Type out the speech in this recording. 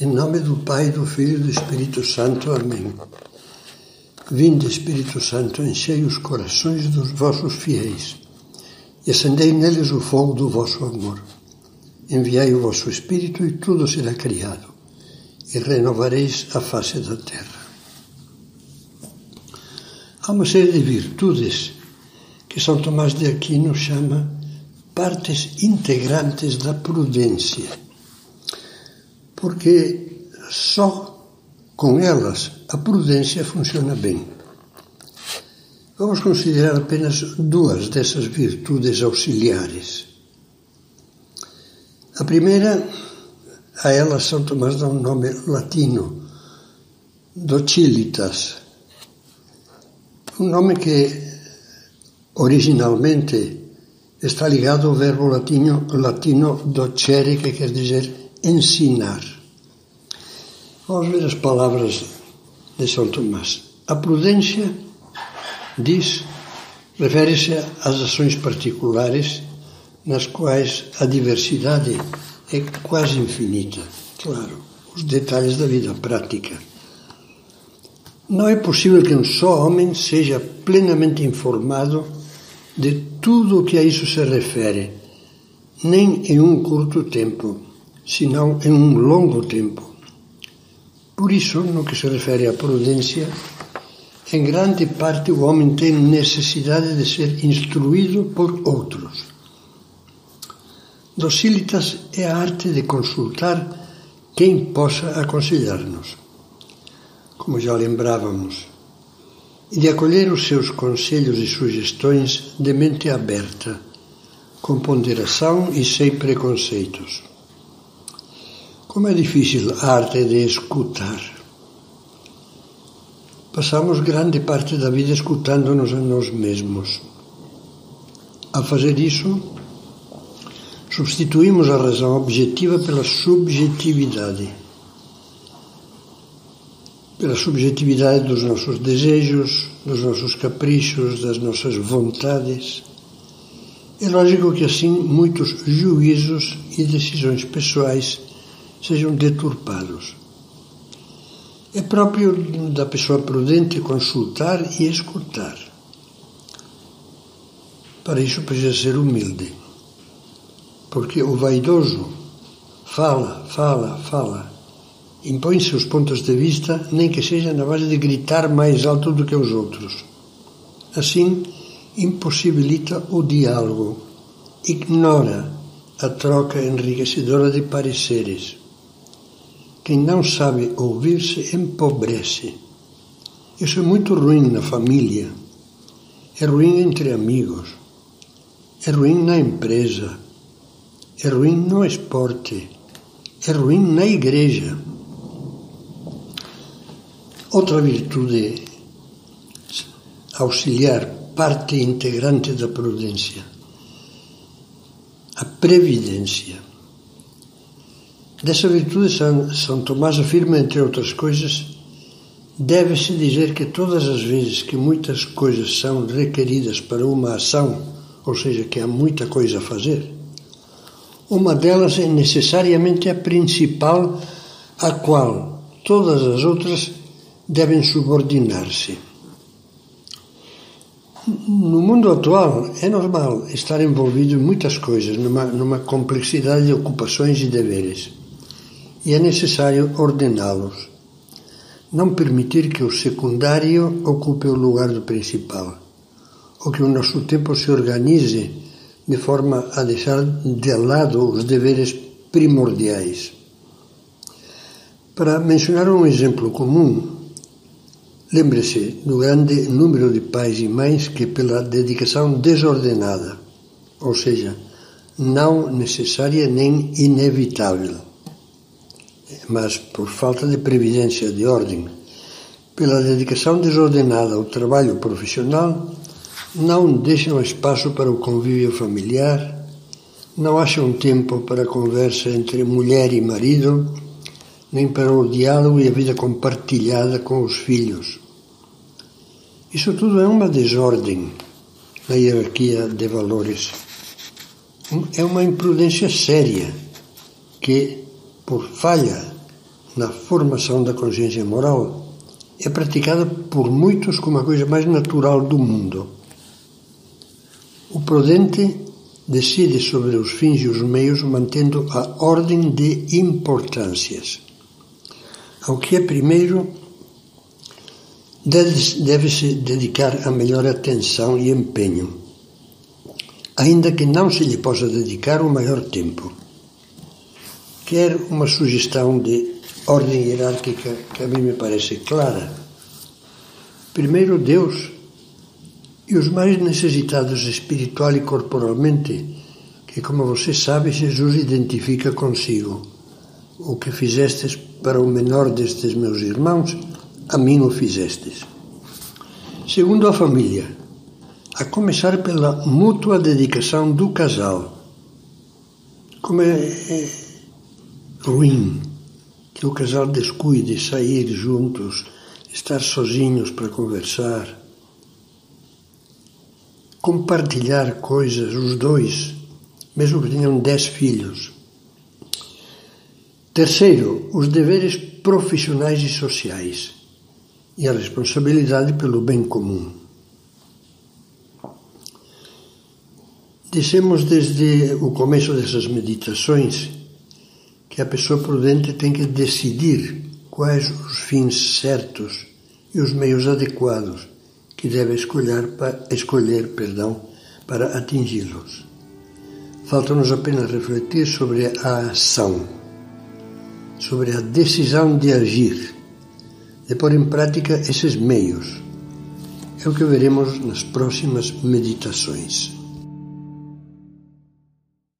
Em nome do Pai, do Filho e do Espírito Santo. Amém. Vinde, Espírito Santo, enchei os corações dos vossos fiéis e acendei neles o fogo do vosso amor. Enviai o vosso Espírito e tudo será criado, e renovareis a face da terra. Há uma série de virtudes que São Tomás de Aquino chama partes integrantes da prudência porque só com elas a prudência funciona bem. Vamos considerar apenas duas dessas virtudes auxiliares. A primeira, a ela São Tomás dá um nome latino, docilitas, um nome que originalmente está ligado ao verbo latino, latino docere, que quer dizer ensinar. Vamos ver as palavras de São Tomás. A prudência, diz, refere-se às ações particulares nas quais a diversidade é quase infinita. Claro, os detalhes da vida prática. Não é possível que um só homem seja plenamente informado de tudo o que a isso se refere, nem em um curto tempo senão em um longo tempo. Por isso, no que se refere à prudência, em grande parte o homem tem necessidade de ser instruído por outros. Docilitas é a arte de consultar quem possa aconselhar-nos, como já lembrávamos, e de acolher os seus conselhos e sugestões de mente aberta, com ponderação e sem preconceitos. Como é difícil a arte de escutar. Passamos grande parte da vida escutando-nos a nós mesmos. Ao fazer isso, substituímos a razão objetiva pela subjetividade. Pela subjetividade dos nossos desejos, dos nossos caprichos, das nossas vontades. É lógico que assim muitos juízos e decisões pessoais sejam deturpados. É próprio da pessoa prudente consultar e escutar. Para isso precisa ser humilde. Porque o vaidoso fala, fala, fala, impõe seus pontos de vista, nem que seja na base de gritar mais alto do que os outros. Assim, impossibilita o diálogo, ignora a troca enriquecedora de pareceres quem não sabe ouvir-se empobrece. Isso é muito ruim na família, é ruim entre amigos, é ruim na empresa, é ruim no esporte, é ruim na igreja. Outra virtude auxiliar, parte integrante da prudência, a previdência. Dessa virtude, São, São Tomás afirma, entre outras coisas, deve-se dizer que todas as vezes que muitas coisas são requeridas para uma ação, ou seja, que há muita coisa a fazer, uma delas é necessariamente a principal, a qual todas as outras devem subordinar-se. No mundo atual é normal estar envolvido em muitas coisas, numa, numa complexidade de ocupações e deveres e é necessário ordená-los. Não permitir que o secundário ocupe o lugar do principal, ou que o nosso tempo se organize de forma a deixar de lado os deveres primordiais. Para mencionar um exemplo comum, lembre-se do grande número de pais e mães que, pela dedicação desordenada, ou seja, não necessária nem inevitável, mas por falta de previdência de ordem, pela dedicação desordenada ao trabalho profissional, não deixam espaço para o convívio familiar, não acham tempo para a conversa entre mulher e marido, nem para o diálogo e a vida compartilhada com os filhos. Isso tudo é uma desordem na hierarquia de valores. É uma imprudência séria que por falha na formação da consciência moral é praticada por muitos como a coisa mais natural do mundo. O prudente decide sobre os fins e os meios mantendo a ordem de importâncias. Ao que é primeiro, deve-se dedicar a melhor atenção e empenho, ainda que não se lhe possa dedicar o maior tempo. Quer uma sugestão de ordem hierárquica que a mim me parece clara. Primeiro, Deus e os mais necessitados espiritual e corporalmente, que, como você sabe, Jesus identifica consigo. O que fizestes para o menor destes meus irmãos, a mim o fizestes. Segundo, a família, a começar pela mútua dedicação do casal. Como é, é ruim que o casal descuide sair juntos, estar sozinhos para conversar, compartilhar coisas, os dois, mesmo que tenham dez filhos. Terceiro, os deveres profissionais e sociais e a responsabilidade pelo bem comum. Dissemos desde o começo dessas meditações que a pessoa prudente tem que decidir quais os fins certos e os meios adequados que deve escolher para, escolher, perdão, para atingi-los. Falta-nos apenas refletir sobre a ação, sobre a decisão de agir, de pôr em prática esses meios. É o que veremos nas próximas meditações.